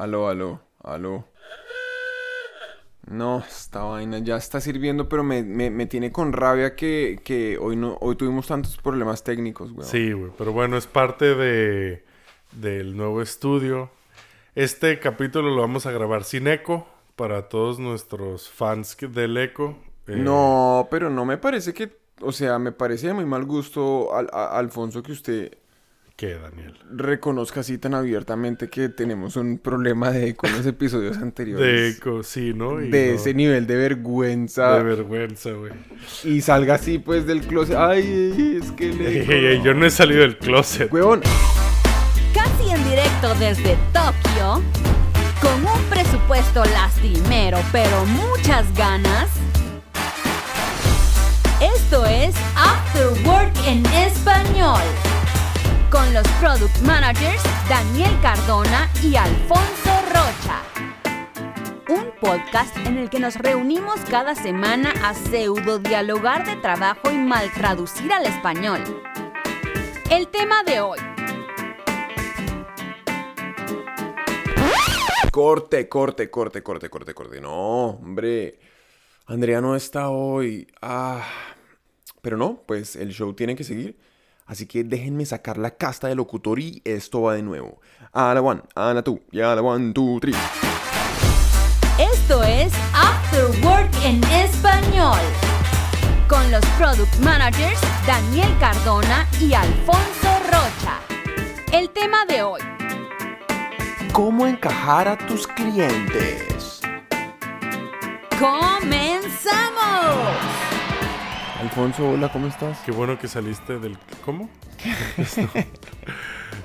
Aló, aló, aló. No, esta vaina ya está sirviendo, pero me, me- me tiene con rabia que, que hoy no hoy tuvimos tantos problemas técnicos, weón. Sí, güey, pero bueno, es parte de del nuevo estudio. Este capítulo lo vamos a grabar sin eco para todos nuestros fans del eco. Eh, No, pero no me parece que, o sea, me parece de muy mal gusto, Al- a- Alfonso, que usted ¿Qué, Daniel? reconozca así tan abiertamente que tenemos un problema de eco en los episodios anteriores. De eco, sí, ¿no? Y de no- ese nivel de vergüenza. de vergüenza, güey. y salga así, pues, del closet. Ay, es que Ey, le... ey, ey, yo no he salido del closet. Huevón. Casi en directo desde Tokio, con un presupuesto lastimero pero muchas ganas. Esto es After Work en español, con los product managers Daniel Cardona y Alfonso Rocha. Un podcast en el que nos reunimos cada semana a pseudo dialogar de trabajo y mal traducir al español. El tema de hoy. Corte, corte, corte, corte, corte, corte. No, hombre. Andrea no está hoy. Ah. Pero no, pues el show tiene que seguir. Así que déjenme sacar la casta de locutor y esto va de nuevo. A la one, a la two, y a la one, two, three. Esto es After Work en español. Con los product managers Daniel Cardona y Alfonso Rocha. El tema de hoy. ¿Cómo encajar a tus clientes? ¡Comenzamos! Alfonso, hola, ¿cómo estás? Qué bueno que saliste del... ¿Cómo?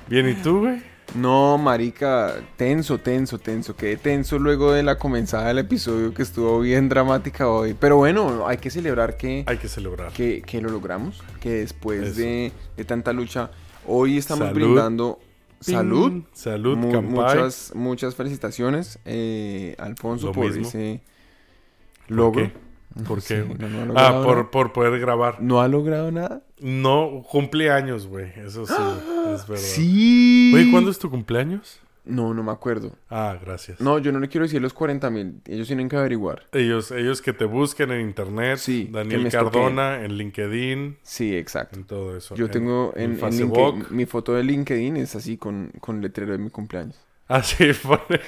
Bien, ¿y tú, güey? No, marica, tenso, tenso, tenso. Quedé tenso luego de la comenzada del episodio que estuvo bien dramática hoy. Pero bueno, hay que celebrar que, Hay que celebrar. que, que lo logramos. Que después de, de tanta lucha, hoy estamos Salud. brindando Ping. salud. Salud, Mu- muchas, muchas felicitaciones, eh, Alfonso, Lo por mismo. ese ¿Por logro. ¿Por qué? güey? no, no ha ah, por, nada. por poder grabar. ¿No ha logrado nada? No, cumpleaños, güey. Eso sí, es verdad. Sí. Oye, ¿cuándo es tu cumpleaños? No, no me acuerdo. Ah, gracias. No, yo no le quiero decir los 40 mil. Ellos tienen que averiguar. Ellos, ellos que te busquen en internet, Sí, Daniel Cardona, en LinkedIn, Sí, exacto. en todo eso. Yo En- tengo en, en Facebook. LinkedIn- mi foto de LinkedIn es así con, con letrero de mi cumpleaños. Ah, sí, pone-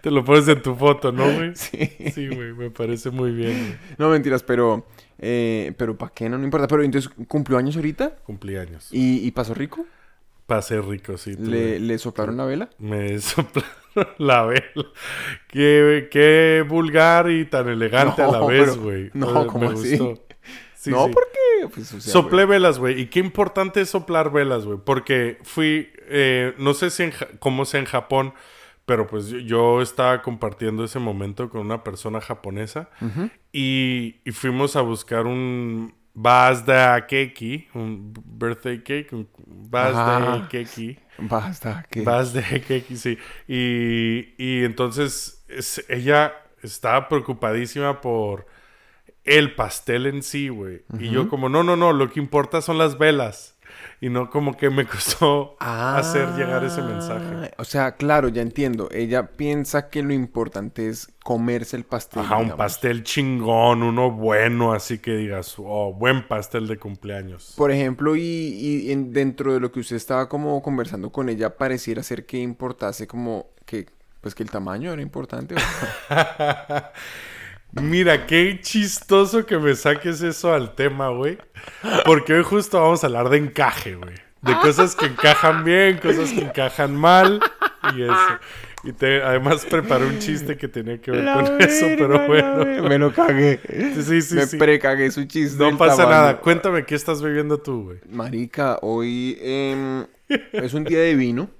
Te lo pones en tu foto, ¿no, güey? Sí. Sí, güey, me parece muy bien. güey. No, mentiras, pero... Eh, pero ¿para qué? No, no importa. Pero entonces, ¿cumplió años ahorita? Cumpleaños. ¿Y, y pasó rico? Pasé rico, sí. ¿Le, ¿Le soplaron la vela? Me soplaron la vela. Qué, qué vulgar y tan elegante a la vez, güey. no, Eh, ¿cómo me así? gustó. Sí, no, sí. porque... Pues, o sea, Soplé velas, güey. Y qué importante es soplar velas, güey. Porque fui, eh, no sé si en, cómo sea en Japón, pero pues yo, yo estaba compartiendo ese momento con una persona japonesa. y, y fuimos a buscar un birthday cake, un birthday cake, un Ajá. cake. Basta, que... Birthday cake, sí. Y, y entonces es- ella estaba preocupadísima por el pastel en sí, güey. Y yo como, no, no, no, lo que importa son las velas. Y no como que me costó hacer llegar ese mensaje. Ah, O sea, claro, ya entiendo. Ella piensa que lo importante es comerse el pastel. Ajá, un digamos. pastel chingón, uno bueno, así que digas, oh, buen pastel de cumpleaños. Por ejemplo, y, y en- dentro de lo que usted estaba como conversando con ella, pareciera ser que importase como que, pues que el tamaño era importante. ¿o? Mira, qué chistoso que me saques eso al tema, güey. Porque hoy justo vamos a hablar de encaje, güey. De cosas que encajan bien, cosas que encajan mal y eso. Y te, además preparé un chiste que tenía que ver La con eso, pero bueno. Me lo cagué. Sí, sí, Me sí. precagué su chiste. No pasa tamaño. nada. Cuéntame qué estás bebiendo tú, güey. Marica, hoy em, es un día de vino.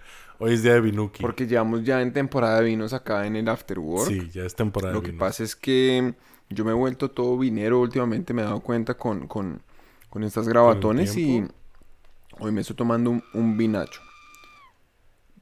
Hoy es día de Binuki. Porque llevamos ya en temporada de vinos acá en el After Work. Sí, ya es temporada Lo de que vinos. pasa es que yo me he vuelto todo vinero últimamente, me he dado cuenta con, con, con estas grabatones y hoy me estoy tomando un, un vinacho.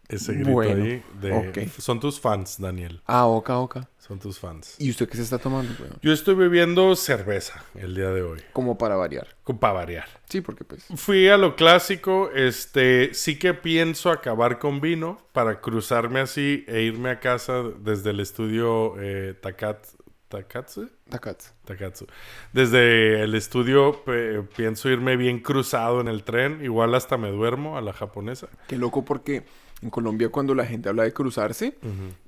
ese grito Bueno, ahí. De, ok. Son tus fans, Daniel. Ah, oca, oca. Son tus fans. ¿Y usted qué se está tomando? Yo estoy bebiendo cerveza el día de hoy. Como para variar. Para variar. Sí, porque pues... Fui a lo clásico, este, sí que pienso acabar con vino para cruzarme así e irme a casa desde el estudio eh, Takat, Takatsu. Takats. Takatsu. Desde el estudio pienso irme bien cruzado en el tren, igual hasta me duermo a la japonesa. Qué loco porque en Colombia cuando la gente habla de cruzarse,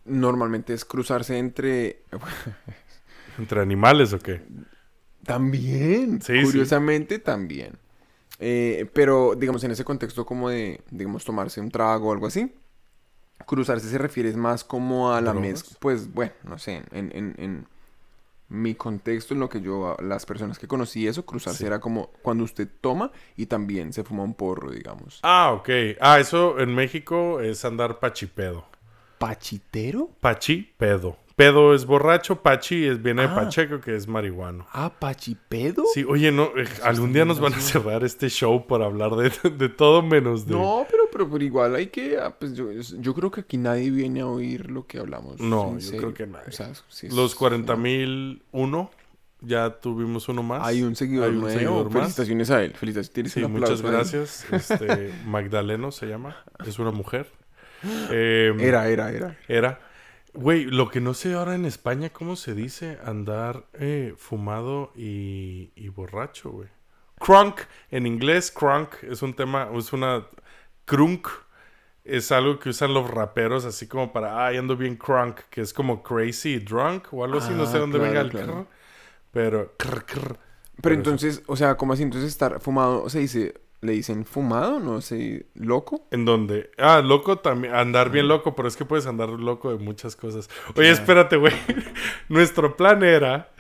normalmente es cruzarse entre... ¿Entre animales o qué? También, Sí, sí. curiosamente también. Eh, pero, digamos, en ese contexto como de, digamos, tomarse un trago o algo así, cruzarse se refiere más como a la mezcla. Pues, bueno, no sé, en, en, en mi contexto, en lo que yo, las personas que conocí eso, cruzarse Sí. era como cuando usted toma y también se fuma un porro, digamos. Ah, ok. Ah, eso en México es andar pachipedo. ¿Pachitero? Pachipedo. Pedo es borracho, pachi es, viene de Ah. pacheco, que es marihuano. Ah, ¿pachipedo? Sí, oye, no, eh, algún día nos van a cerrar este show por hablar de, de todo menos de... No, pero, pero, pero igual hay que, ah, pues yo, yo creo que aquí nadie viene a oír lo que hablamos. No, yo serio. creo que nadie. O sea, sí Los 40.001, ya tuvimos uno más. Hay un seguidor Hay un nuevo. seguidor más. Felicitaciones a él. Felicitaciones. Sí, muchas gracias. Este, Magdaleno se llama, es una mujer. Eh, Era, era, era. Era. Güey, lo que no sé ahora en España, ¿cómo se dice andar eh, fumado y, y borracho, güey? Crunk, en inglés, crunk es un tema, es una... Crunk es algo que usan los raperos así como para, ay, ando bien crunk, que es como crazy drunk o algo así, no sé Ah, dónde claro, venga el claro. crr, pero... crr, crr. Pero entonces, o sea, ¿cómo así? Entonces estar fumado, se dice, le dicen fumado, no sé, loco. ¿En dónde? Ah, loco también. Andar bien loco, pero es que puedes andar loco de muchas cosas. Oye, espérate, güey. Nuestro plan era,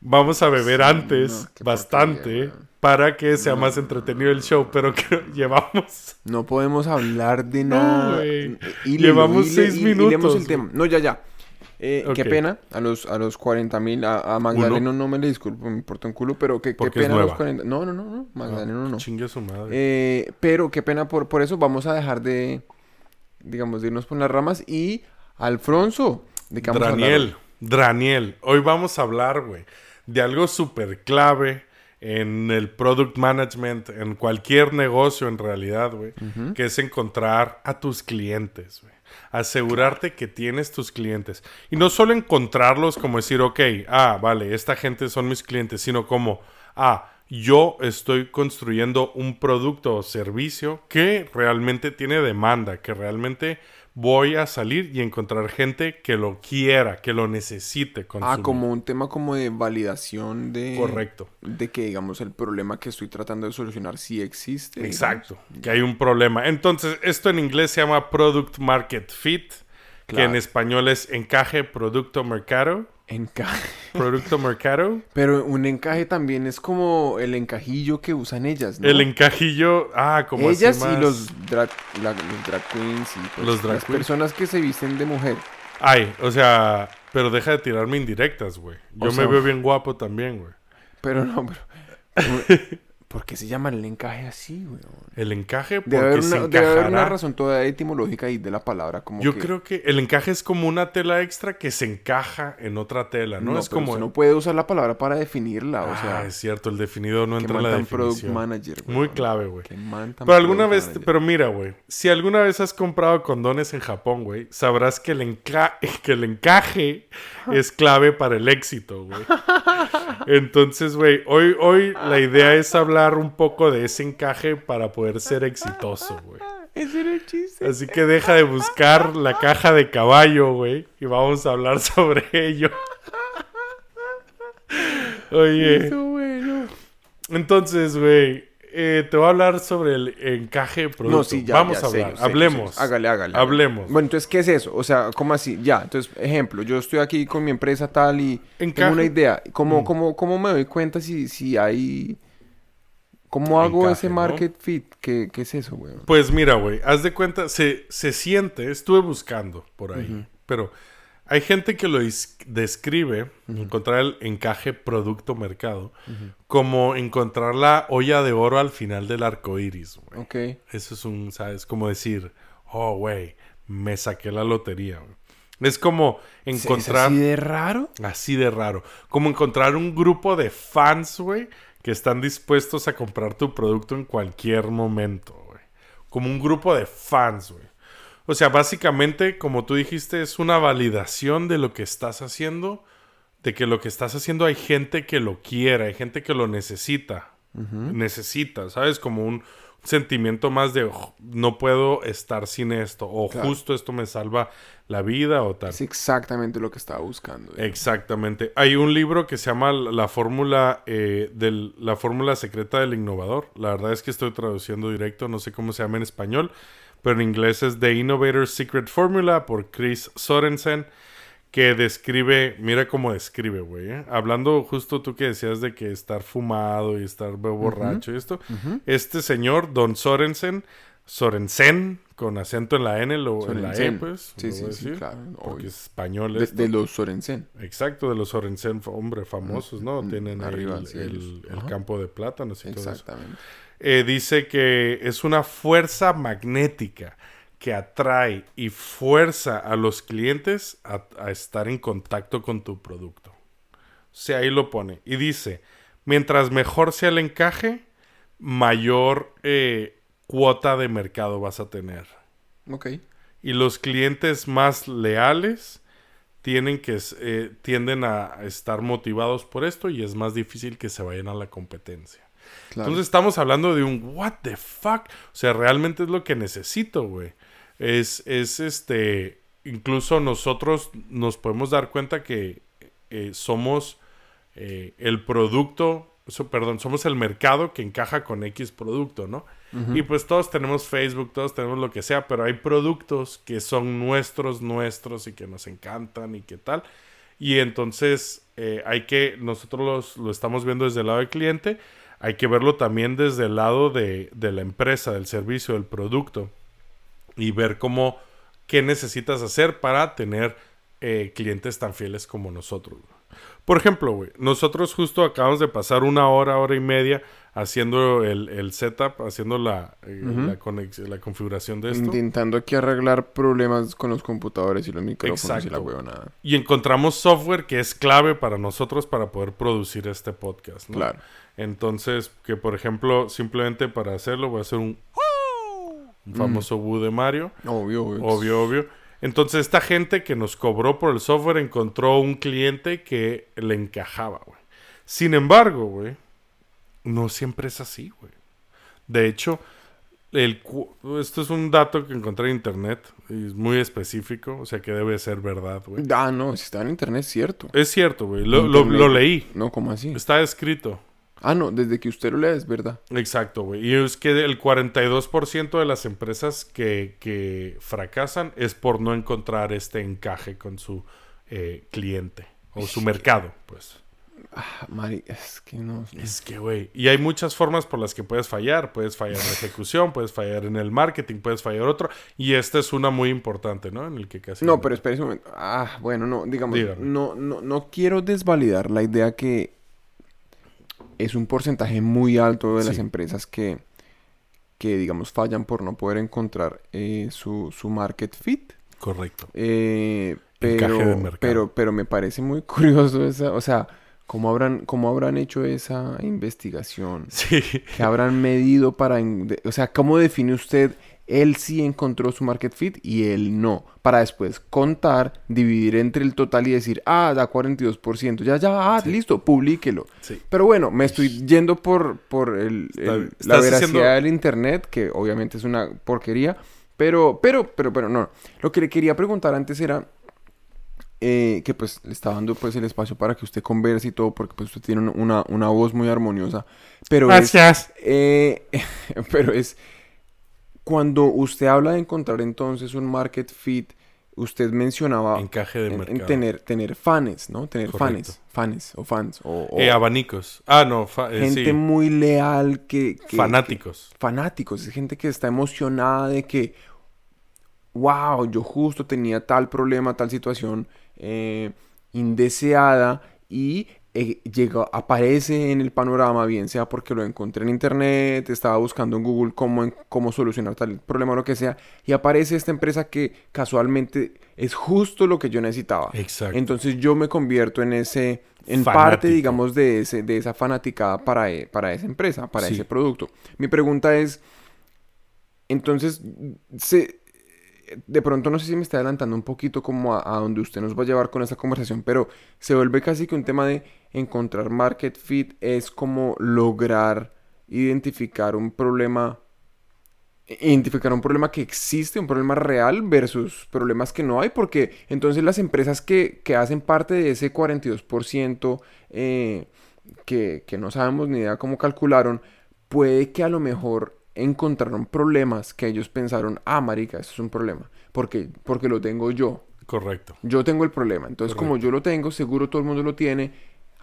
vamos a beber Sí, antes no, bastante porquería, para que sea más entretenido el show, pero que llevamos... No podemos hablar de nada. güey. Hílelo, Llevamos seis minutos, el tema. No, ya, ya. Eh, Qué pena, a los, a los 40 mil, a, a Magdaleno no me le disculpo, me importa un culo, pero qué, qué pena a los nueva. 40. No, no, no, no, Magdaleno no. Chingue su madre. Eh, pero qué pena por, por eso vamos a dejar de, digamos, de irnos por las ramas. Y Alfonso, ¿de qué vamos a hablar Daniel, Daniel, hoy vamos a hablar, güey, de algo súper clave en el product management, en cualquier negocio en realidad, güey, que es encontrar a tus clientes, güey. Asegurarte que tienes tus clientes. Y no solo encontrarlos como decir, ok, ah, vale, esta gente son mis clientes, sino como, ah, yo estoy construyendo un producto o servicio que realmente tiene demanda, que realmente voy a salir y encontrar gente que lo quiera, que lo necesite consumir. Ah, como un tema como de validación de... Correcto. De que, digamos, el problema que estoy tratando de solucionar sí existe. digamos. Exacto, que hay un problema. Entonces, esto en inglés se llama Product Market Fit, que en español es encaje producto mercado. Encaje. Producto mercado. Pero un encaje también es como el encajillo que usan ellas, ¿no? El encajillo, ah, como así ellas y más- los drag, la- los drag queens y pues, Los drag las queens. personas que se visten de mujer. Ay, o sea, pero deja de tirarme indirectas, güey. Yo O me sea- veo bien guapo también, güey. Pero no, pero... ¿Por qué se llama el encaje así, güey? El encaje porque Debe haber, se una, debe haber una razón toda etimológica ahí de la palabra, como Yo que... creo que el encaje es como una tela extra que se encaja en otra tela, ¿no? No, es pero como... usted no puede usar la palabra para definirla, o Ah, sea... es cierto, el definido no entra en la tan product definición. manager. Muy clave, güey. Pero alguna vez, manager. pero mira, güey, si alguna vez has comprado condones en Japón, güey, sabrás que el, enca- que el encaje es clave para el éxito, güey. Entonces, güey, hoy, hoy la idea es hablar un poco de ese encaje para poder ser exitoso, güey. Ese era el chiste. Así que deja de buscar la caja de caballo, güey, y vamos a hablar sobre ello. Oye, Eso, bueno. entonces, güey, eh, te voy a hablar sobre el encaje producto. No, sí, ya, Vamos ya, a hablar, serio, hablemos. serio. Hágale, hágale. Hablemos. Bueno, entonces, ¿qué es eso? O sea, ¿cómo así? Ya, entonces, ejemplo, yo estoy aquí con mi empresa tal y Encaje. tengo una idea. ¿Cómo, Mm. cómo, cómo me doy cuenta si, si hay... ¿Cómo hago Encaje, ese ¿no? market fit? ¿Qué, qué es eso, güey? Pues mira, güey, haz de cuenta, se, se siente, estuve buscando por ahí, pero hay gente que lo describe, encontrar el encaje producto-mercado, como encontrar la olla de oro al final del arco iris, güey. Ok. Eso es un, ¿sabes? Como decir, oh, güey, me saqué la lotería, güey. Es como ¿Es encontrar... así de raro? Así de raro. Como encontrar un grupo de fans, güey, que están dispuestos a comprar tu producto en cualquier momento, güey. Como un grupo de fans, güey. O sea, básicamente, como tú dijiste, es una validación de lo que estás haciendo, de que lo que estás haciendo hay gente que lo quiere, hay gente que lo necesita. Necesita, ¿sabes? Como un sentimiento más de "Oh, no puedo estar sin esto, o Claro. justo esto me salva la vida, o tal. Es exactamente lo que estaba buscando. Exactamente. Hay un libro que se llama La fórmula eh, del la fórmula secreta del innovador. La verdad es que estoy traduciendo directo, no sé cómo se llama en español, pero en inglés es The Innovator's Secret Formula por Chris Sorensen, que describe, mira cómo describe, güey. ¿eh? Hablando justo tú que decías de que estar fumado y estar borracho y esto, este señor, Don Sorensen, Sorensen, con acento en la N, lo, en la E, pues. Sí, sí, sí, claro. Porque es español De, los Sorensen. Exacto, de los Sorensen, hombre, famosos, ¿no? Mm, Tienen arriba, el, campo de plátanos y todo eso. Exactamente. Eh, dice que es una fuerza magnética que atrae y fuerza a los clientes a, a estar en contacto con tu producto. O sea, ahí lo pone. Y dice, mientras mejor sea el encaje, mayor eh, cuota de mercado vas a tener. Ok. Y los clientes más leales tienen que, eh, tienden a estar motivados por esto y es más difícil que se vayan a la competencia. Claro. Entonces estamos hablando de un what the fuck. O sea, realmente es lo que necesito, güey. Es, es este. Incluso nosotros nos podemos dar cuenta que eh, somos eh, el producto. so- perdón, somos el mercado que encaja con X producto, ¿no? Y pues todos tenemos Facebook, todos tenemos lo que sea, pero hay productos que son nuestros, nuestros y que nos encantan y qué tal. Y entonces eh, hay que, nosotros los- lo estamos viendo desde el lado del cliente, hay que verlo también desde el lado de, de la empresa, del servicio, del producto. Y ver cómo, qué necesitas hacer para tener eh, clientes tan fieles como nosotros. güey. Por ejemplo, güey, nosotros justo acabamos de pasar una hora, hora y media haciendo el, el setup, haciendo la, eh, la, configuración de esto. Intentando aquí arreglar problemas con los computadores y los micrófonos y la huevonada. Y encontramos software que es clave para nosotros para poder producir este podcast. ¿no? Claro. Entonces, que por ejemplo, simplemente para hacerlo voy a hacer un, un famoso Woo de Mario. Obvio, obvio. Obvio, obvio. Entonces, esta gente que nos cobró por el software encontró un cliente que le encajaba, güey. Sin embargo, güey, no siempre es así, güey. De hecho, el, esto es un dato que encontré en internet y es muy específico, o sea que debe ser verdad, güey. Ah, no, si está en internet es cierto. Es cierto, güey. Lo, lo- lo leí. No, ¿cómo así? Está escrito. Ah, no, desde que usted lo lea es verdad. Exacto, güey. Y es que el 42% de las empresas que, que fracasan es por no encontrar este encaje con su eh, cliente o su mercado, pues. Ah, Mari, es que no. Es que, güey. Y hay muchas formas por las que puedes fallar. Puedes fallar en la ejecución, puedes fallar en el marketing, puedes fallar otro. Y esta es una muy importante, ¿no? En el que casi. No, pero espere un momento. Ah, bueno, no, digamos, Dígame. no, no, no quiero desvalidar la idea que es un porcentaje muy alto de las empresas que, que, digamos, fallan por no poder encontrar eh, su, su market fit. Correcto. Eh, Encaje pero, de mercado. pero, pero me parece muy curioso esa, o sea, ¿cómo habrán, cómo habrán hecho esa investigación? Sí. ¿Qué habrán medido para, o sea, cómo define usted él sí encontró su market fit y él no? Para después contar, dividir entre el total y decir, ah, da 42%, ya, ya, ah, listo, publíquelo. Sí. Pero bueno, me estoy yendo por, por el, la veracidad diciendo- del internet, que obviamente es una porquería. Pero, pero, pero, pero, no. Lo que le quería preguntar antes era eh, que pues le está dando pues el espacio para que usted converse y todo, porque pues usted tiene un- una, una voz muy armoniosa. Pero es, Gracias. eh, pero es cuando usted habla de encontrar entonces un market fit, usted mencionaba Encaje de en- en mercado. tener, tener fans, ¿no? Tener Correcto. fans, fans o fans o, o Eh, abanicos. Ah, no. eh, gente sí. muy leal que, que- Fanáticos. que- fanáticos, es gente que está emocionada de que wow, yo justo tenía tal problema, tal situación eh, indeseada y eh, llega, aparece en el panorama, bien sea porque lo encontré en internet, estaba buscando en Google cómo, cómo solucionar tal problema o lo que sea, y aparece esta empresa que casualmente es justo lo que yo necesitaba. Exacto. Entonces yo me convierto en ese, en Fanático. parte, digamos, de, ese, de esa fanaticada para, e- para esa empresa, para Sí. ese producto. Mi pregunta es, entonces, se, de pronto no sé si me está adelantando un poquito como a, a donde usted nos va a llevar con esta conversación, pero se vuelve casi que un tema de encontrar market fit es como lograr identificar un problema, identificar un problema que existe, un problema real versus problemas que no hay, porque entonces las empresas que, que hacen parte de ese 42% eh, que, que no sabemos ni idea cómo calcularon, puede que a lo mejor encontraron problemas que ellos pensaron, ah, marica, esto es un problema, porque, porque lo tengo yo, Correcto. yo tengo el problema. Entonces, como yo lo tengo, seguro todo el mundo lo tiene,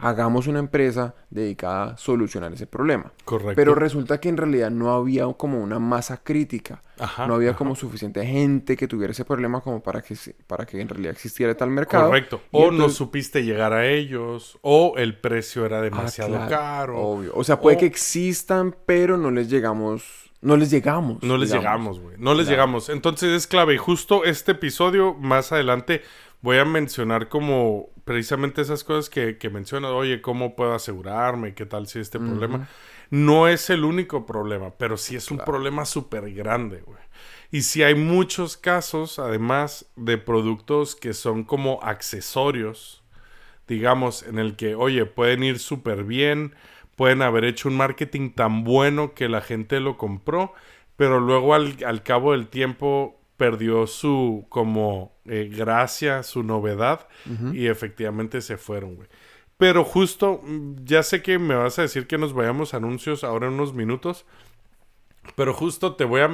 hagamos una empresa dedicada a solucionar ese problema. Correcto. Pero resulta que en realidad no había como una masa crítica. Ajá, no había ajá. como suficiente gente que tuviera ese problema como para que, para que en realidad existiera tal mercado. Correcto. Y O no supiste llegar a ellos, o el precio era Ah, demasiado claro, caro. Obvio. O sea, puede o- que existan, pero no les llegamos. No les llegamos. No les digamos. llegamos, güey. No les Claro. llegamos. Entonces es clave. Y justo este episodio, más adelante, voy a mencionar como precisamente esas cosas que, que mencionas. Oye, ¿cómo puedo asegurarme? ¿Qué tal si este problema? No es el único problema, pero sí es un problema súper grande, güey. Y si hay muchos casos, además, de productos que son como accesorios, digamos, en el que, oye, pueden ir súper bien, pueden haber hecho un marketing tan bueno que la gente lo compró, pero luego al, al cabo del tiempo perdió su como eh, gracia, su novedad y efectivamente se fueron, güey. Pero justo, mm, ya sé que me vas a decir que nos vayamos a anuncios ahora en unos minutos, pero justo te voy a...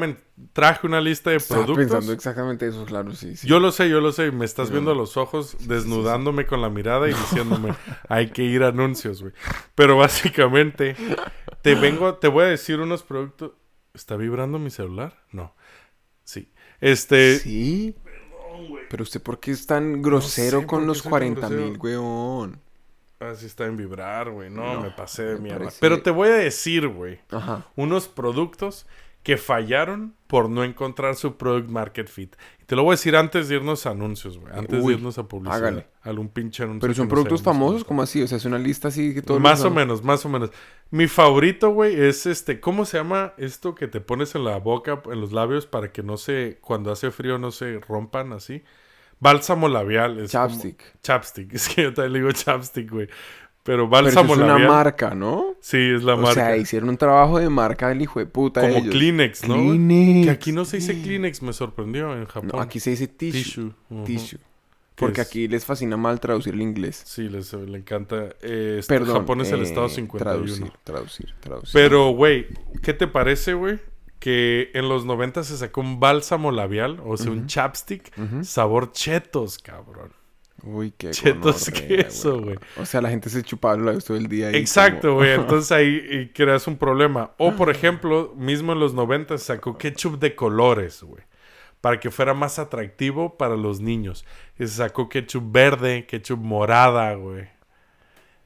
traje una lista de Estaba productos. pensando exactamente eso, claro, sí. sí. Yo lo sé, yo lo sé. Me estás viendo a los ojos, desnudándome con la mirada y diciéndome, hay que ir a anuncios, güey. Pero básicamente, te vengo, te voy a decir unos productos. ¿Está vibrando mi celular? No. Sí. Este. Sí. Pero usted, ¿por qué es tan grosero sé con los soy tan 40 mil, weón? Así está en vibrar, güey. No, No, me pasé de me mierda. parece- Pero te voy a decir, güey, Ajá. unos productos que fallaron por no encontrar su product market fit. Te lo voy a decir antes de irnos a anuncios, güey. Antes Uy, de irnos a publicidad. hágale. Algún pinche anuncio. Pero son productos famosos, como así? O sea, es una lista así que todos Más o menos, más o menos. Mi favorito, güey, es este. ¿Cómo se llama esto que te pones en la boca, en los labios, para que no se. Cuando hace frío no se rompan así? Bálsamo labial. Es como- Chapstick. Chapstick. Es que yo también le digo chapstick, güey. Pero Pero eso bálsamo es una marca, ¿no? Sí, es la o marca. sea, hicieron un trabajo de marca del hijo de puta Como ellos. Kleenex, ¿no? Kleenex. Que aquí no se dice Kleenex, me sorprendió en Japón. No, aquí se dice tissue. Tissue. Tissue. Porque es- aquí les fascina mal traducir el inglés. Sí, les le encanta. Eh, este, Perdón. Japón es el eh, estado 51. Traducir, traducir, traducir. Pero, güey, ¿qué te parece, güey? Que en los 90 se sacó un bálsamo labial, o sea, un chapstick, sabor chetos, cabrón. Uy, qué queso, weón. güey. O sea, la gente se chupaba los labios todo el día. Exacto, como- güey. Entonces ahí creas un problema. O, por ejemplo, mismo en los 90 se sacó ketchup de colores, güey. Para que fuera más atractivo para los niños. Y se sacó ketchup verde, ketchup morada, güey.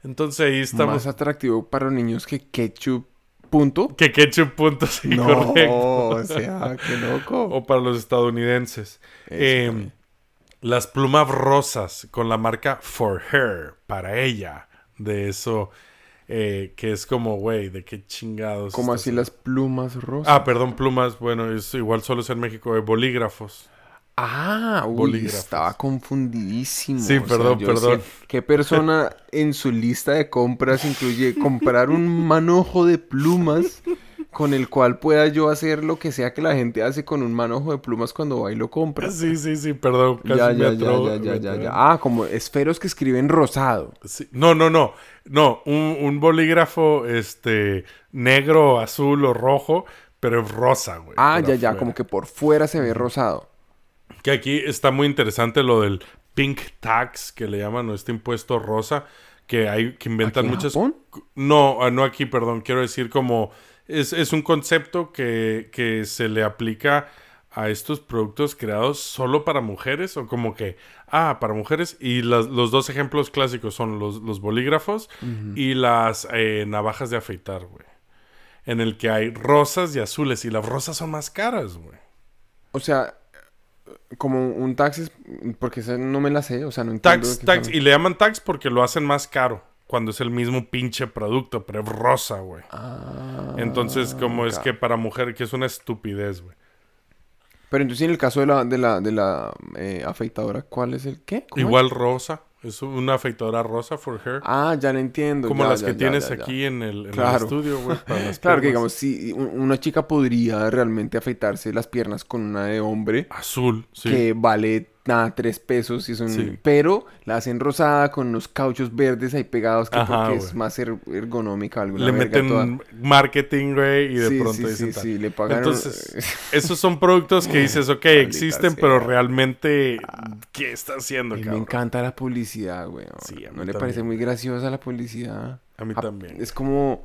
Entonces ahí estamos. Más atractivo para los niños que ketchup, punto. Que ketchup punto, sí, no, correcto. o sea, qué loco. O para los estadounidenses. Eso Eh, también. Las plumas rosas con la marca For Her, para ella. De eso, eh, que es como, güey, de qué chingados. Como así las plumas rosas. Ah, perdón, plumas. Bueno, es igual solo es en México, de bolígrafos. Ah, uy, Bolígrafos. estaba confundidísimo. Sí, O perdón, perdón. decía, ¿Qué persona en su lista de compras incluye comprar un manojo de plumas con el cual pueda yo hacer lo que sea que la gente hace con un manojo de plumas cuando va y lo compra? Sí, sí, sí, perdón. Casi Ya, ya, ya, atro- ya, ya, ya. Ah, como esferos que escriben rosado. Sí. No, no, no. No, un, un bolígrafo este negro, azul o rojo, pero es rosa, güey. Ah, ya, ya, como que por fuera se ve rosado. Que aquí está muy interesante lo del pink tax, que le llaman, o este impuesto rosa, que hay que inventan ¿Aquí en muchas... Japón? No, ah, no aquí, perdón, quiero decir como... Es, es un concepto que, que se le aplica a estos productos creados solo para mujeres o como que Ah, para mujeres. Y las- los dos ejemplos clásicos son los, los bolígrafos y las eh, navajas de afeitar, güey. En el que hay rosas y azules. Y las rosas son más caras, güey. O sea, como un tax, porque no me la sé, o sea, no entiendo. Tax, tax. Y le llaman tax porque lo hacen más caro. Cuando es el mismo pinche producto, pero es rosa, güey. Ah, Entonces, como es que para mujer, que es una estupidez, güey. Pero entonces en el caso de la, de la, de la eh, afeitadora, ¿cuál es el qué? Igual rosa. Es una afeitadora rosa for hair. Ah, ya lo entiendo. como ya, las ya, que ya, tienes aquí en el, en el Claro. estudio, güey. Claro que digamos, si un- una chica podría realmente afeitarse las piernas con una de hombre Azul, sí. que vale nada, tres pesos y son, Sí. pero la hacen rosada con unos cauchos verdes ahí pegados que Ajá, porque es más er- ergonómica alguna Le toda. meten marketing, güey, y de Sí, pronto sí, dicen sí, tal. sí, le pagan Entonces, esos son productos que dices, ok, existen, pero realmente, ¿qué está haciendo, mí me cabrón? encanta la publicidad, güey. Sí, ¿No le también. parece muy graciosa la publicidad? A mí Ah, también. Es como...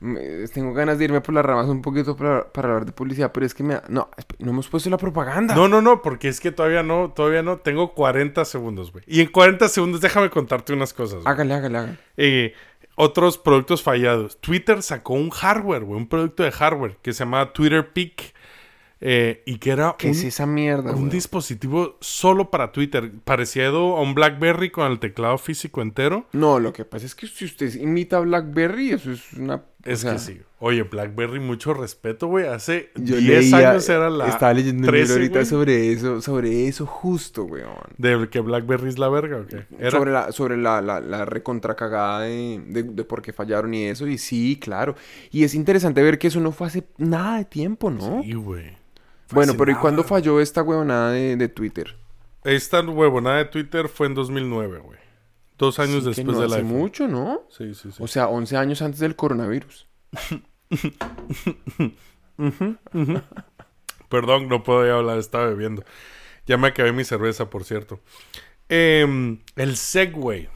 me- tengo ganas de irme por las ramas un poquito para, para hablar de publicidad, pero es que me... No, no hemos puesto la propaganda. No, no, no, porque es que todavía no, todavía no. Tengo 40 segundos, güey. Y en 40 segundos déjame contarte unas cosas. güey. Hágale, hágale, hágale. Eh, otros productos fallados. Twitter sacó un hardware, güey, un producto de hardware que se llamaba Twitter Peak. eh, y que era ¿Qué un, es esa mierda, un dispositivo solo para Twitter. Parecido a un Blackberry con el teclado físico entero. No, lo que pasa es que si usted imita a BlackBerry, eso es una... o Es sea, que sí. Oye, Blackberry, mucho respeto, güey. Hace Yo 10 leía- años era la. Estaba leyendo un 13, libro ahorita güey, sobre eso, sobre eso justo, weón. De que Blackberry es la verga, ¿o qué? Era- Sobre la, sobre la, la, la recontracagada de, de, de por qué fallaron y eso. Y sí, claro. Y es interesante ver que eso no fue hace nada de tiempo, ¿no? Sí, güey. bueno, pero ¿y cuándo falló esta huevonada de, de Twitter? Esta huevonada de Twitter fue en 2009, güey. Dos años Sí, después no del hace iPhone. mucho, ¿no? Sí, sí, sí. O sea, 11 años antes del coronavirus. Perdón, no puedo ya hablar, estaba bebiendo. Ya me acabé mi cerveza, por cierto. Em, el Segway.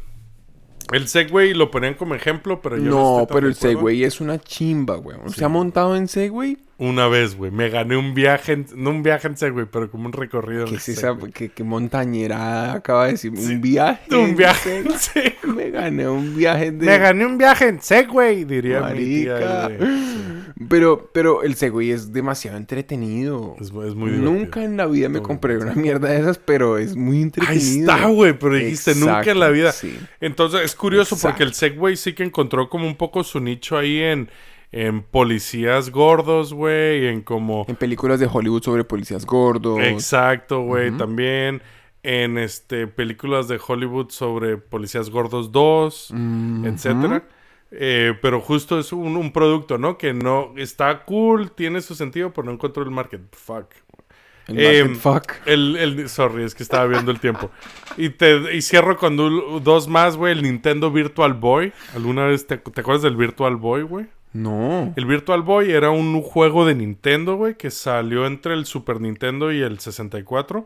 El Segway lo ponían como ejemplo, pero yo no, No, pero el. Segway es una chimba, weón. ¿Se ha montado en Segway? Una vez, güey. Me gané un viaje, en- no un viaje en Segway, pero como un recorrido ¿Qué en es esa? Segway. ¿Qué, qué montañera acaba de decir? Un viaje. Un viaje en Segway. Me gané un viaje de... Me gané un viaje en Segway, diría mi tía. Marica. güey. Sí. Pero, pero el Segway es demasiado entretenido. Es, es muy divertido. Nunca en la vida me compré una mierda de esas, pero es muy entretenido. Ahí está, güey, pero dijiste nunca en la vida. sí. Entonces es curioso porque el. Segway sí que encontró como un poco su nicho ahí en, en policías gordos, güey, en como... En películas de Hollywood sobre policías gordos. Exacto, güey, también en este películas de Hollywood sobre policías gordos 2, Ujú. etcétera. Eh, pero justo es un, un producto, ¿no? Que no está cool, tiene su sentido, pero no encontró el market. Fuck. El market Em, fuck. El, el, sorry, es que estaba viendo el tiempo. Y, te, y cierro con dos más, güey. El Nintendo Virtual Boy. ¿Alguna vez te, te acuerdas del Virtual Boy, güey? No. El Virtual Boy era un juego de Nintendo, güey, que salió entre el Super Nintendo y el 64.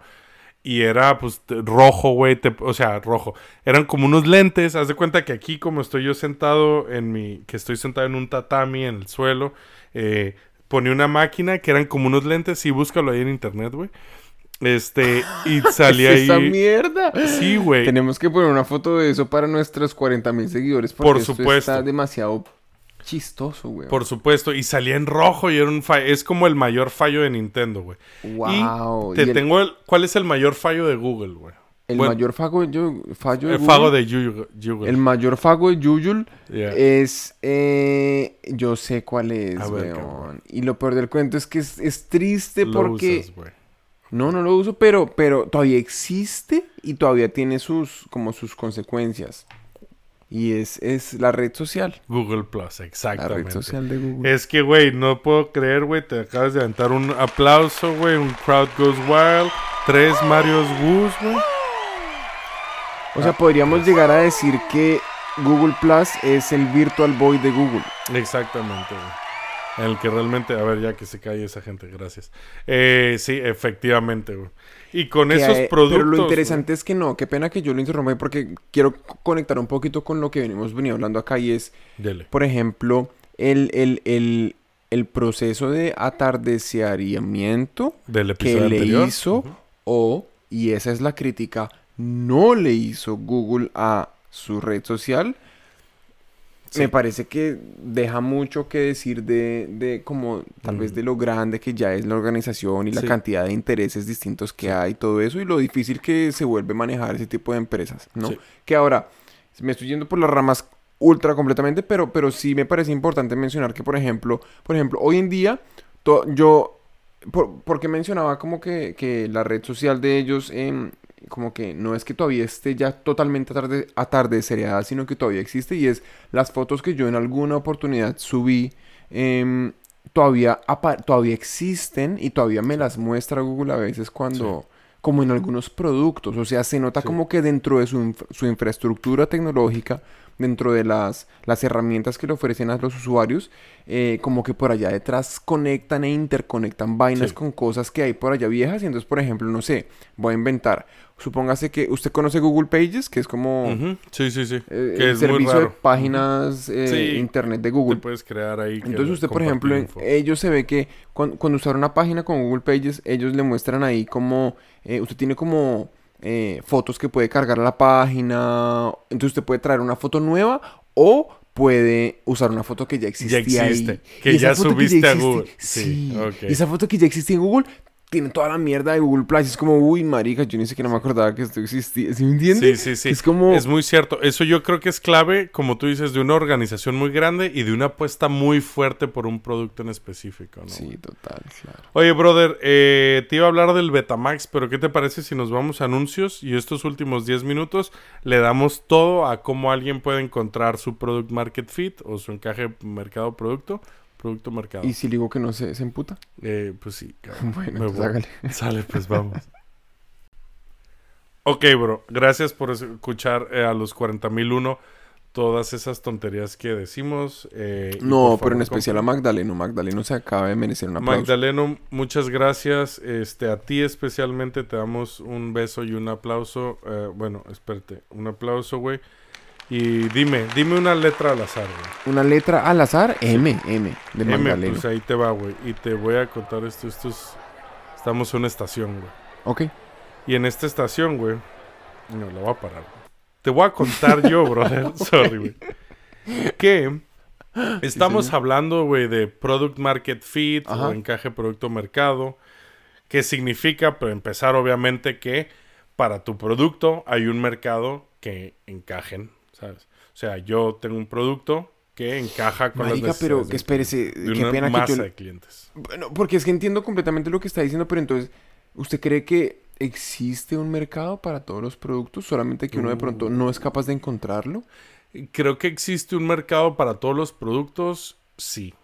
Y era, pues, rojo, güey. O sea, rojo. Eran como unos lentes. Haz de cuenta que aquí, como estoy yo sentado en mi... Que estoy sentado en un tatami en el suelo. Eh, ponía una máquina que eran como unos lentes. Sí, búscalo ahí en internet, güey. Este... Y salía ¿Qué es esa ahí... mierda? Sí, güey. Tenemos que poner una foto de eso para nuestros 40 mil seguidores. Porque Por esto supuesto. está demasiado chistoso, güey. Por supuesto. Y salía en rojo y era un fallo. Es como el mayor fallo de Nintendo, güey. Wow. Te Y el, tengo el... ¿Cuál es el mayor fallo de Google, güey? el bueno, mayor fago, yo, fallo de El Google, fago de Google. El mayor fago de Yuyul Yeah. es... eh, yo sé cuál es, A ver, weón. cabrón. Y lo peor del cuento es que es, es triste Lo porque... usas, güey. No, no lo uso, pero, pero todavía existe y todavía tiene sus, como sus consecuencias. Y es, es la red social. Google Plus, La red exactamente. social de Google. Es que, güey, no puedo creer, güey. Te acabas de aventar un aplauso, güey. Un crowd goes wild. Tres Marios Woos, güey. O sea, podríamos llegar a decir que Google Plus es el Virtual Boy de Google. Exactamente, güey. En el que realmente, a ver, ya que se calle esa gente, gracias. Eh, sí, efectivamente, güey. Y con Que, esos eh, productos. Pero lo interesante es que no, qué pena que yo lo interrumpa porque quiero co- conectar un poquito con lo que venimos venido hablando acá y es, dele. por ejemplo, el, el, el, el proceso de atardeciamiento Del que le anterior. hizo o, y esa es la crítica, no le hizo Google a su red social, Sí. me parece que deja mucho que decir de, de como tal vez de lo grande que ya es la organización y la Sí. cantidad de intereses distintos que hay y todo eso y lo difícil que se vuelve manejar ese tipo de empresas, ¿no? Sí. Que ahora, me estoy yendo por las ramas ultra completamente, pero, pero sí me parece importante mencionar que, por ejemplo, por ejemplo, hoy en día, yo, por, porque mencionaba como que, que la red social de ellos, em, como que no es que todavía esté ya totalmente atarde, atardecereada, sino que todavía existe y es las fotos que yo en alguna oportunidad subí, em, todavía, todavía existen y todavía me las muestra Google a veces cuando... Como en algunos productos, o sea, se nota Sí. como que dentro de su, inf- su infraestructura tecnológica, dentro de las, las herramientas que le ofrecen a los usuarios, eh, como que por allá detrás conectan e interconectan vainas Sí. con cosas que hay por allá viejas. Y entonces, por ejemplo, no sé, voy a inventar. Supóngase que usted conoce Google Pages, que es como. Sí, sí, sí. eh, que el es muy servicio de raro. páginas eh, Sí. internet de Te Google. puedes crear ahí. que Entonces usted, por ejemplo, info. ellos se ve que cuan- cuando, usar una página con Google Pages, ellos le muestran ahí como, eh, usted tiene como eh, fotos que puede cargar a la página, entonces usted puede traer una foto nueva o puede usar una foto que ya existía existe, ahí. que Y esa ya subiste a Google. Sí, Sí, ok. y esa foto que ya existe en Google tiene toda la mierda de Google Plus. Es como, uy, marica, yo ni siquiera me acordaba que esto existía. ¿Sí me Sí, entiendes? sí, sí. Es como... Es muy cierto. Eso yo creo que es clave, como tú dices, de una organización muy grande y de una apuesta muy fuerte por un producto en específico, ¿no? Sí, total, claro. Oye, brother, eh, te iba a hablar del Betamax, pero ¿qué te parece si nos vamos a anuncios y estos últimos 10 minutos le damos todo a cómo alguien puede encontrar su product market fit o su encaje mercado-producto? Producto-mercado. ¿Y si digo que no se, se emputa? Eh, pues sí, cabrón. Bueno, Me voy. hágale. Sale, pues vamos. ok, bro. Gracias por escuchar eh, a los 40.001 todas esas tonterías que decimos. eh, No, pero en especial a. Magdaleno. Magdaleno se acaba de merecer un aplauso. Magdaleno, muchas gracias. Este, a ti especialmente te damos un beso y un aplauso. Eh, bueno, espérate, un aplauso, güey. Y dime, dime una letra al azar, güey. Una letra al azar, M, M, de M, Magdaleno. pues ahí te va, güey. Y te voy a contar esto. Esto es... Estamos en una estación, güey. Ok. Y en esta estación, güey. No, la voy a parar. güey. Te voy a contar yo, brother. Sorry, güey. Que estamos hablando, güey, de product market fit Ajá. o encaje producto mercado. Que significa, para empezar, obviamente, que para tu producto hay un mercado que encajen, ¿sabes? O sea, yo tengo un producto que encaja con Marica, las pero que espérese, de qué una pena que masa yo... de clientes. Bueno, porque es que entiendo completamente lo que está diciendo, pero entonces, ¿usted cree que existe un mercado para todos los productos? Solamente que uno de pronto Uh. no es capaz de encontrarlo. Creo que existe un mercado para todos los productos, sí.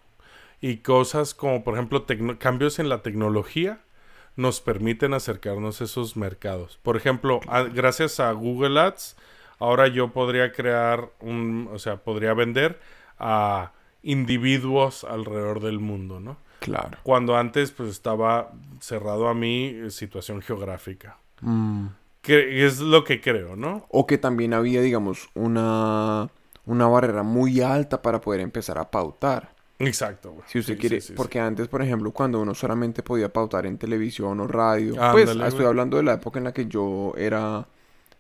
Y cosas como, por ejemplo, cambios en la tecnología nos permiten acercarnos a esos mercados. Por ejemplo, a- gracias a Google Ads, ahora yo podría crear un, o sea, podría vender a individuos alrededor del mundo, ¿no? Claro. Cuando antes, pues, estaba cerrado a mi eh, situación geográfica. Mm. Que es lo que creo, ¿no? O que también había, digamos, una, una barrera muy alta para poder empezar a pautar. Exacto, güey. Si usted Sí, quiere, sí, sí, sí. porque antes, por ejemplo, cuando uno solamente podía pautar en televisión o radio, pues estoy güey. hablando de la época en la que yo era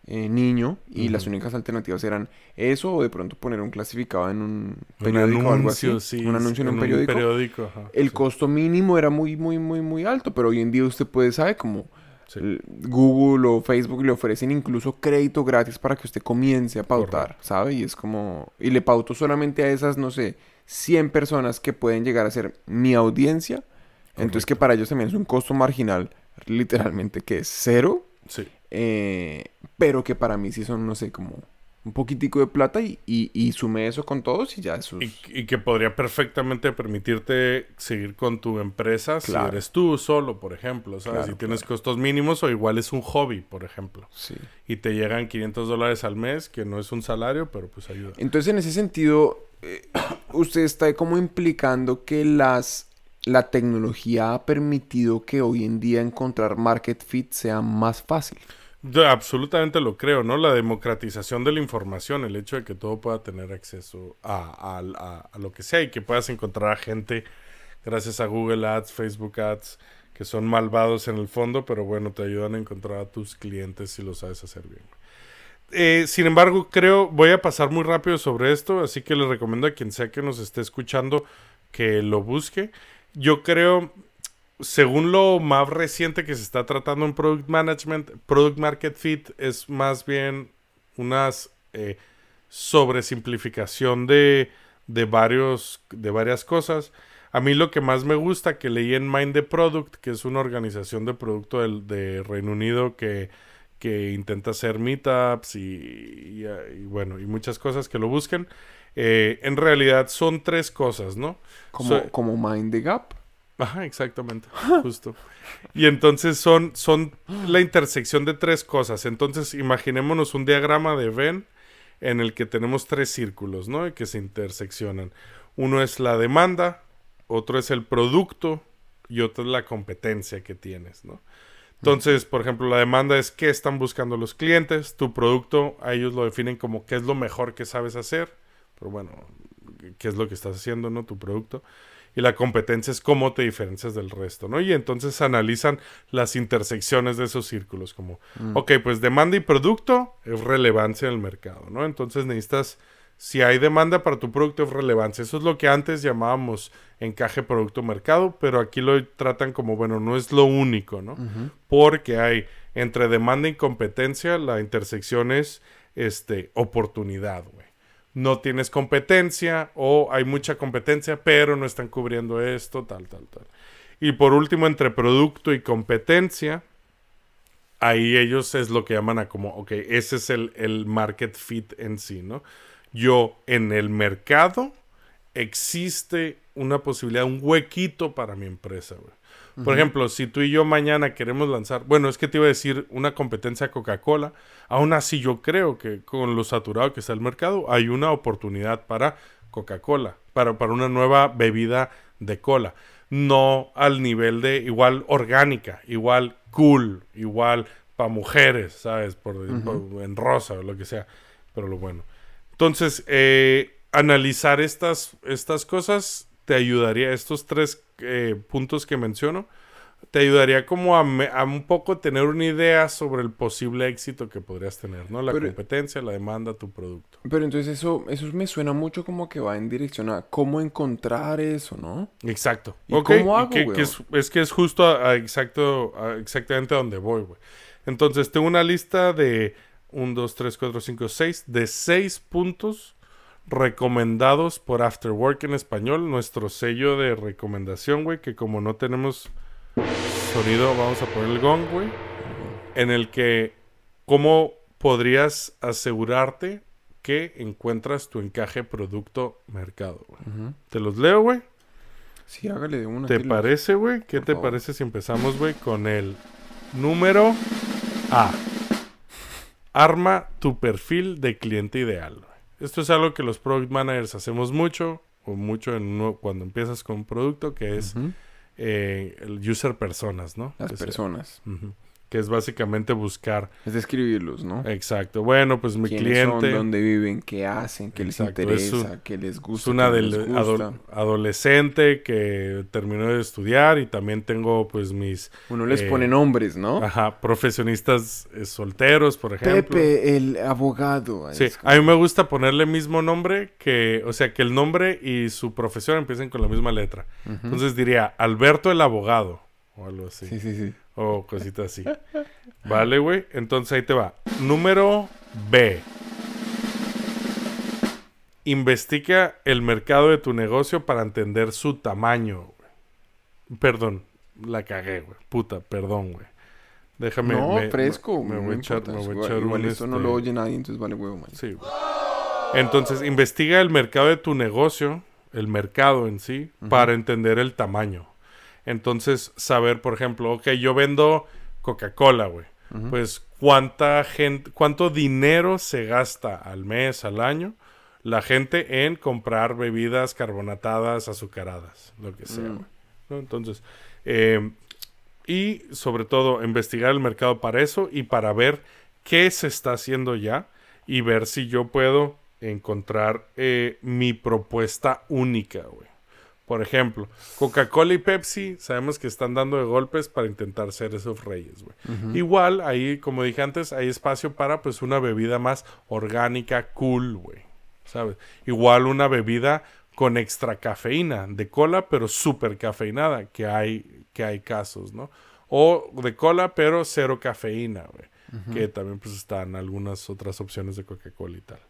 eh, niño y las únicas alternativas eran eso o de pronto poner un clasificado en un Un periódico o algo así. anuncio, sí, un anuncio en un periódico. periódico, ajá, El sí, costo mínimo era muy, muy, muy, muy alto, pero hoy en día usted puede, sabe, como sí. Google o Facebook le ofrecen incluso crédito gratis para que usted comience a pautar, Correcto. ¿sabe? Y es como, y le pauto solamente a esas, no sé, 100 personas que pueden llegar a ser mi audiencia. Entonces que para ellos también es un costo marginal, literalmente que es cero, Sí. Eh, pero que para mí sí son, no sé, como un poquitico de plata y, y, y sume eso con todos y ya eso es... Y, y que podría perfectamente permitirte seguir con tu empresa si eres tú solo, por ejemplo, ¿sabes? Claro, si tienes claro. costos mínimos o igual es un hobby, por ejemplo. Sí. Y te llegan 500 dólares al mes, que no es un salario, pero pues ayuda. Entonces, en ese sentido, eh, usted está como implicando que las la tecnología ha permitido que hoy en día encontrar market fit sea más fácil. Yo absolutamente lo creo, ¿no? La democratización de la información, el hecho de que todo pueda tener acceso a, lo que sea y que puedas encontrar a gente gracias a Google Ads, Facebook Ads, que que son malvados en el fondo, pero bueno, te ayudan a encontrar a tus clientes si lo sabes hacer bien. Eh, sin embargo, creo, voy a pasar muy rápido sobre esto, así que les recomiendo a quien sea que nos esté escuchando que lo busque. Yo creo, según lo más reciente que se está tratando en Product Management, Product Market Fit es más bien unas eh, sobresimplificación de, de, varios, de varias cosas. A mí lo que más me gusta que leí en Mind the Product, que es una organización de producto del, de Reino Unido que, que intenta hacer meetups y, y, bueno, y muchas cosas que lo busquen. Eh, en realidad son tres cosas, ¿no? Como, So- como Mind the Gap. Ajá, exactamente, justo. Y entonces son, son la intersección de tres cosas. Entonces, imaginémonos un diagrama de Venn en el que tenemos tres círculos, ¿no? Que se interseccionan. Uno es la demanda, otro es el producto y otro es la competencia que tienes, ¿no? Entonces, por ejemplo, la demanda es qué están buscando los clientes, tu producto, a ellos lo definen como qué es lo mejor que sabes hacer, pero bueno, qué es lo que estás haciendo, ¿no? Tu producto. Y la competencia es cómo te diferencias del resto, ¿no? Y entonces analizan las intersecciones de esos círculos, como, ok, pues demanda y producto es relevancia en el mercado, ¿no? Entonces necesitas, si hay demanda para tu producto es relevancia. Eso es lo que antes llamábamos encaje producto-mercado, pero aquí lo tratan como, bueno, no es lo único, ¿no? Porque hay entre demanda y competencia, la intersección es, este, oportunidad, güey no tienes competencia o hay mucha competencia, pero no están cubriendo esto, tal, tal, tal. Y por último, entre producto y competencia, ahí ellos es lo que llaman a como, ok, ese es el, el market fit en sí, ¿no? Yo en el mercado existe una posibilidad, un huequito para mi empresa, güey. Por ejemplo, si tú y yo mañana queremos lanzar, bueno, es que te iba a decir una competencia Coca-Cola, aún así yo creo que con lo saturado que está el mercado, hay una oportunidad para Coca-Cola, para, para una nueva bebida de cola. No al nivel de igual orgánica, igual cool, igual para mujeres, ¿sabes? Por, por- en rosa o lo que sea. Pero lo bueno. Entonces, eh, analizar estas, estas cosas te ayudaría, estos tres eh, puntos que menciono, te ayudaría como a, me- a un poco tener una idea sobre el posible éxito que podrías tener, ¿no? La Pero- competencia, la demanda, tu producto. Pero entonces eso, eso me suena mucho como que va en dirección a cómo encontrar eso, ¿no? Exacto. ¿Y cómo hago, que, que weón? es, es que es justo a, a exacto, a exactamente a donde voy, güey. Entonces, tengo una lista de 1, 2, 3, 4, 5, 6, de 6 puntos recomendados por Afterwork en español, nuestro sello de recomendación, güey, que como no tenemos sonido, vamos a poner el gong, güey, en el que cómo podrías asegurarte que encuentras tu encaje producto-mercado. Te los leo, güey. Sí, hágale de una. ¿Te parece, güey? ¿Qué Por te favor. parece si empezamos, güey, con el número A? Arma tu perfil de cliente ideal. Esto es algo que los product managers hacemos mucho, o mucho en uno- cuando empiezas con un producto, que es eh, el user personas, ¿no? Las se- personas. Ujú. Que es básicamente buscar. Es describirlos, ¿no? Exacto. Bueno, pues mi ¿Quiénes son? cliente. ¿Dónde viven? ¿Qué hacen? ¿Qué les Exacto, es interesa? ¿Qué les Es gusta? una les ado- gusta? adolescente que terminó de estudiar y también tengo pues mis Uno les eh, pone nombres, ¿no? Ajá, profesionistas eh, solteros, por ejemplo. Pepe, el abogado. Sí, Es como- a mí me gusta ponerle mismo nombre que, o sea, que el nombre y su profesión empiecen con la misma letra. Entonces diría Alberto el abogado o algo así. Sí, sí, sí. O cositas así. vale, güey. Entonces ahí te va. Número B. Investiga el mercado de tu negocio para entender su tamaño, güey. Perdón, la cagué, güey. Puta, perdón, güey. Déjame. no, me- fresco. Me, no voy a echar, importa, me voy a echar igual un, esto no este, lo oye nadie, entonces vale huevo, man. Sí, güey. Entonces, investiga el mercado de tu negocio, el mercado en sí, para entender el tamaño. Entonces, saber, por ejemplo, ok, yo vendo Coca-Cola, güey. Pues, ¿cuánta gente, cuánto dinero se gasta al mes, al año, la gente en comprar bebidas carbonatadas, azucaradas, lo que sea, Mm. güey? ¿No? Entonces, eh, y sobre todo, investigar el mercado para eso y para ver qué se está haciendo ya y ver si yo puedo encontrar eh, mi propuesta única, güey. Por ejemplo, Coca-Cola y Pepsi sabemos que están dando de golpes para intentar ser esos reyes, güey. Igual, ahí, como dije antes, hay espacio para pues una bebida más orgánica, cool, güey. ¿Sabes? Igual una bebida con extra cafeína, de cola, pero súper cafeinada, que hay, que hay casos, ¿no? O de cola, pero cero cafeína, güey. Que también pues están algunas otras opciones de Coca-Cola y tal.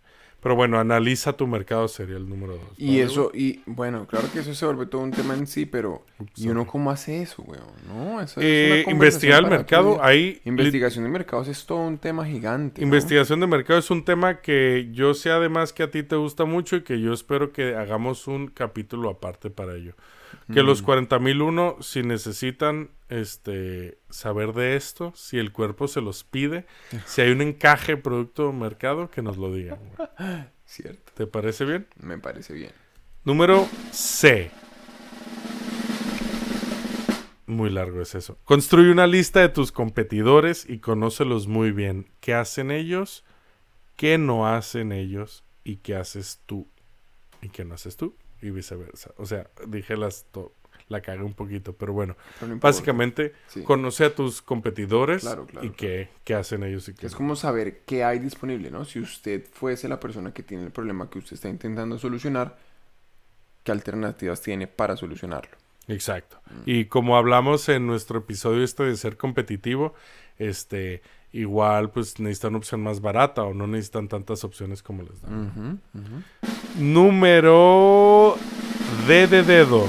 Pero bueno, analiza tu mercado sería el número dos. Y ¿no, eso, y bueno, claro que eso se vuelve todo un tema en sí, pero ¿y uno cómo hace eso, weón? No, eso es Eh, una investigar el mercado, ahí Investigación de mercados es todo un tema gigante. ¿no? Investigación de mercado es un tema que yo sé además que a ti te gusta mucho y que yo espero que hagamos un capítulo aparte para ello. Que los 40.001, si necesitan este, saber de esto, si el cuerpo se los pide, si hay un encaje producto o mercado, que nos lo digan. güey. Cierto, ¿Te parece bien? me parece bien. Número C. Muy largo es eso. Construye una lista de tus competidores y conócelos muy bien. ¿Qué hacen ellos? ¿Qué no hacen ellos? ¿Y qué haces tú? ¿Y qué no haces tú? Y viceversa. O sea, dije las... la cagué un poquito, pero bueno. Pero no importa. Básicamente, Sí. conoce a tus competidores Claro, claro, y qué, qué hacen ellos y qué Es como saber qué hay disponible, ¿no? Si usted fuese la persona que tiene el problema que usted está intentando solucionar, ¿qué alternativas tiene para solucionarlo? Exacto. Y como hablamos en nuestro episodio este de ser competitivo, este, igual pues necesitan una opción más barata o no necesitan tantas opciones como les dan. Número D de dedo.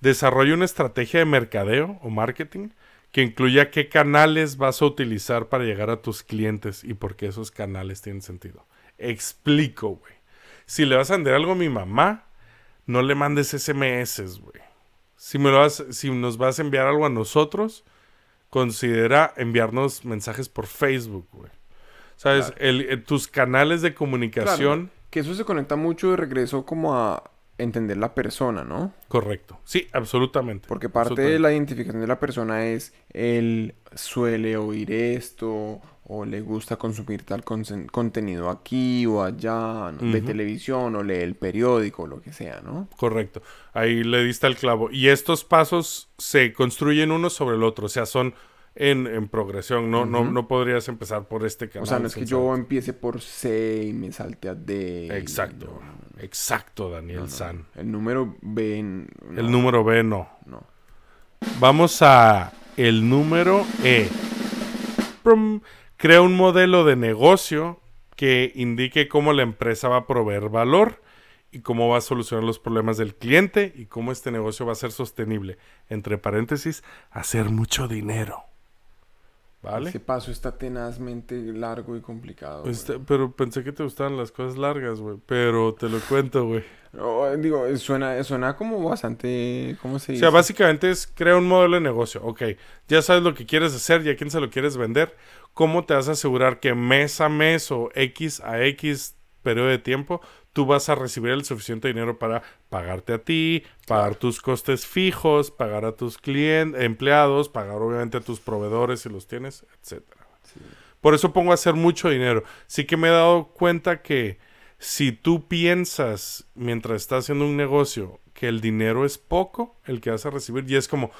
Desarrolla una estrategia de mercadeo o marketing que incluya qué canales vas a utilizar para llegar a tus clientes y por qué esos canales tienen sentido. Explico, güey. Si le vas a vender algo a mi mamá, no le mandes SMS, güey. Si, me lo vas, si nos vas a enviar algo a nosotros, considera enviarnos mensajes por Facebook, güey. ¿Sabes? El- eh, tus canales de comunicación. Claro, que eso se conecta mucho de regreso como a entender la persona, ¿no? Correcto. Sí, absolutamente. Porque parte de la identificación de la persona es él suele oír esto o le gusta consumir tal contenido aquí o allá, Ujú. televisión o lee el periódico o lo que sea, ¿no? Correcto. Ahí le diste el clavo. Y estos pasos se construyen uno sobre el otro. O sea, son en, en progresión. No, no, no podrías empezar por este canal. O sea, no es que yo empiece por C y me salte a D. Exacto. no, Exacto, Daniel no. San. El número B. El número B no. No. Vamos a el número E. Prum. Crea un modelo de negocio que indique cómo la empresa va a proveer valor y cómo va a solucionar los problemas del cliente y cómo este negocio va a ser sostenible. Entre paréntesis, hacer mucho dinero. ¿Vale? Ese paso está tenazmente largo y complicado. pero pensé que te gustaban las cosas largas, güey. Pero te lo cuento, güey. No, digo, suena, suena como bastante. ¿Cómo se O dice? sea, básicamente es crear un modelo de negocio. Ok, ya sabes lo que quieres hacer y a quién se lo quieres vender. ¿Cómo te vas a asegurar que mes a mes o X a X periodo de tiempo tú vas a recibir el suficiente dinero para pagarte a ti, pagar tus costes fijos, pagar a tus clientes, empleados, pagar obviamente a tus proveedores si los tienes, etcétera. Por eso pongo a hacer mucho dinero. Sí que me he dado cuenta que si tú piensas mientras estás haciendo un negocio que el dinero es poco, el que vas a recibir, y es como,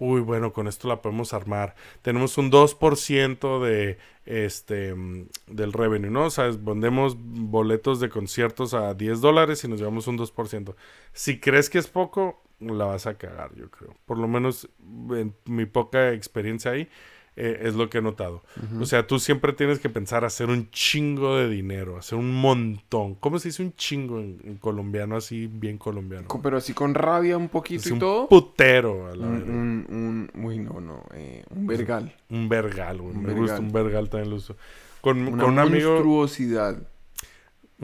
uy, bueno, con esto la podemos armar. Tenemos un 2% de este mm, del revenue, ¿no? O sea, vendemos boletos de conciertos a 10 dólares y nos llevamos un 2%. Si crees que es poco, la vas a cagar, yo creo. Por lo menos en mi poca experiencia ahí, eh, es lo que he notado. O sea, tú siempre tienes que pensar hacer un chingo de dinero, hacer un montón. ¿Cómo se dice un chingo en, en colombiano, así bien colombiano? Co- Pero así con rabia un poquito Así y un todo. putero, a la Un, un, un, uy, no, no, eh, un vergal. Un vergal, güey. Me gusta vergal. un vergal también lo uso. Con, Una con un amigo, monstruosidad.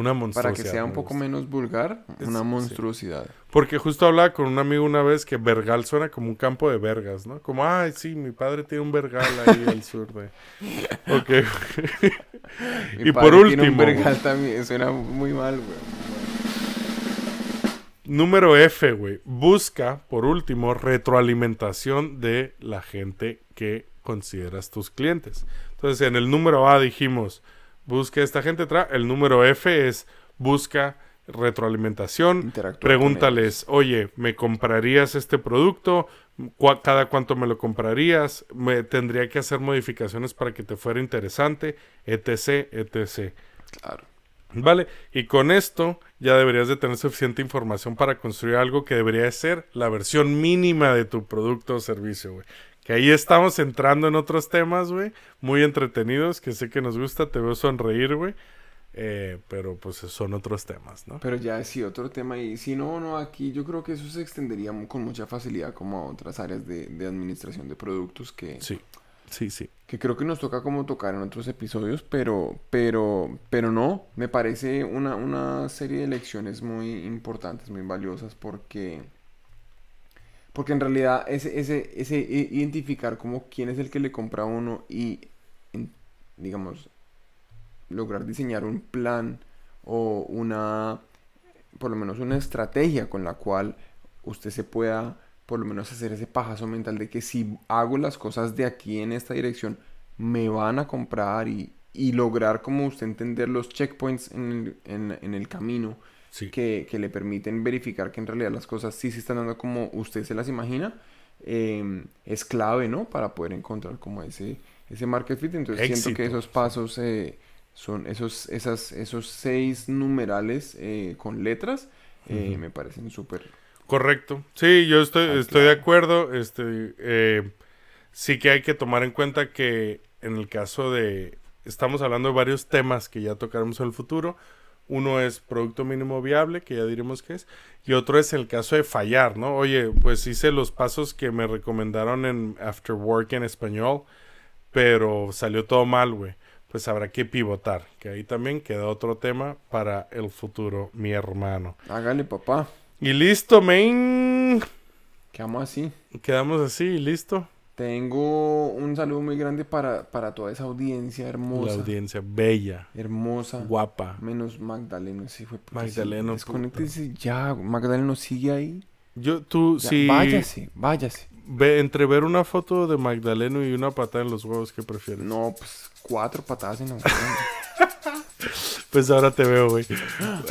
Una Para monstruosidad. que sea un poco menos vulgar, Es- una sí. monstruosidad. Porque justo hablaba con un amigo una vez que vergal suena como un campo de vergas, ¿no? Como, ay, sí, mi padre tiene un vergal ahí al sur de... Ok. Mi Y padre por tiene un último, vergal también, suena muy mal, güey. Número F, güey. Busca, por último, retroalimentación de la gente que consideras tus clientes. Entonces, en el número A dijimos, busca esta gente. Tra el número F es busca retroalimentación. Pregúntales, oye, ¿me comprarías este producto? ¿Cuá- ¿Cada cuánto me lo comprarías? ¿Me tendría que hacer modificaciones para que te fuera interesante? Etc, etc. Claro. Vale, y con esto ya deberías de tener suficiente información para construir algo que debería de ser la versión mínima de tu producto o servicio, güey. Que ahí estamos entrando en otros temas, güey, muy entretenidos, que sé que nos gusta, te veo sonreír, güey. Eh, pero pues son otros temas, ¿no? Pero ya sí, otro tema y si no, no, aquí yo creo que eso se extendería con mucha facilidad como a otras áreas de, de administración de productos que, Sí, sí, sí. que creo que nos toca como tocar en otros episodios, pero, pero, pero no, me parece una, una serie de lecciones muy importantes, muy valiosas, porque, porque en realidad ese, ese, ese identificar como quién es el que le compra a uno y, digamos, lograr diseñar un plan o una, por lo menos una estrategia con la cual usted se pueda por lo menos hacer ese pajazo mental de que si hago las cosas de aquí en esta dirección, me van a comprar y, y lograr como usted entender los checkpoints en en- en el camino Sí. que, que le permiten verificar que en realidad las cosas sí se están dando como usted se las imagina, eh, es clave, ¿no? Para poder encontrar como ese, ese market fit. Entonces siento que esos pasos eh, son esos, esas, esos seis numerales eh, con letras, eh, me parecen súper... Correcto. Sí, yo estoy, Ah, estoy de acuerdo. Este, sí que hay que tomar en cuenta que en el caso de... Estamos hablando de varios temas que ya tocaremos en el futuro. Uno es producto mínimo viable, que ya diremos qué es. Y otro es el caso de fallar, ¿no? Oye, pues hice los pasos que me recomendaron en After Work en español, pero salió todo mal, güey. Pues habrá que pivotar, que ahí también queda otro tema para el futuro, mi hermano. Hágale, papá. Y listo, main. Quedamos así. Quedamos así, listo. Tengo un saludo muy grande para, para toda esa audiencia hermosa. La audiencia bella, Hermosa. guapa. Menos Magdaleno, sí fue. Magdaleno, Desconéctese ya. Magdaleno sigue ahí. Yo, tú, Ya, sí. Váyase, váyase. Ve, entre ver una foto de Magdaleno y una patada en los huevos, ¿qué prefieres? No, pues cuatro patadas en la Pues ahora te veo, güey.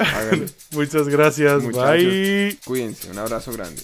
Muchas gracias. Muchachos. Bye. Cuídense, un abrazo grande.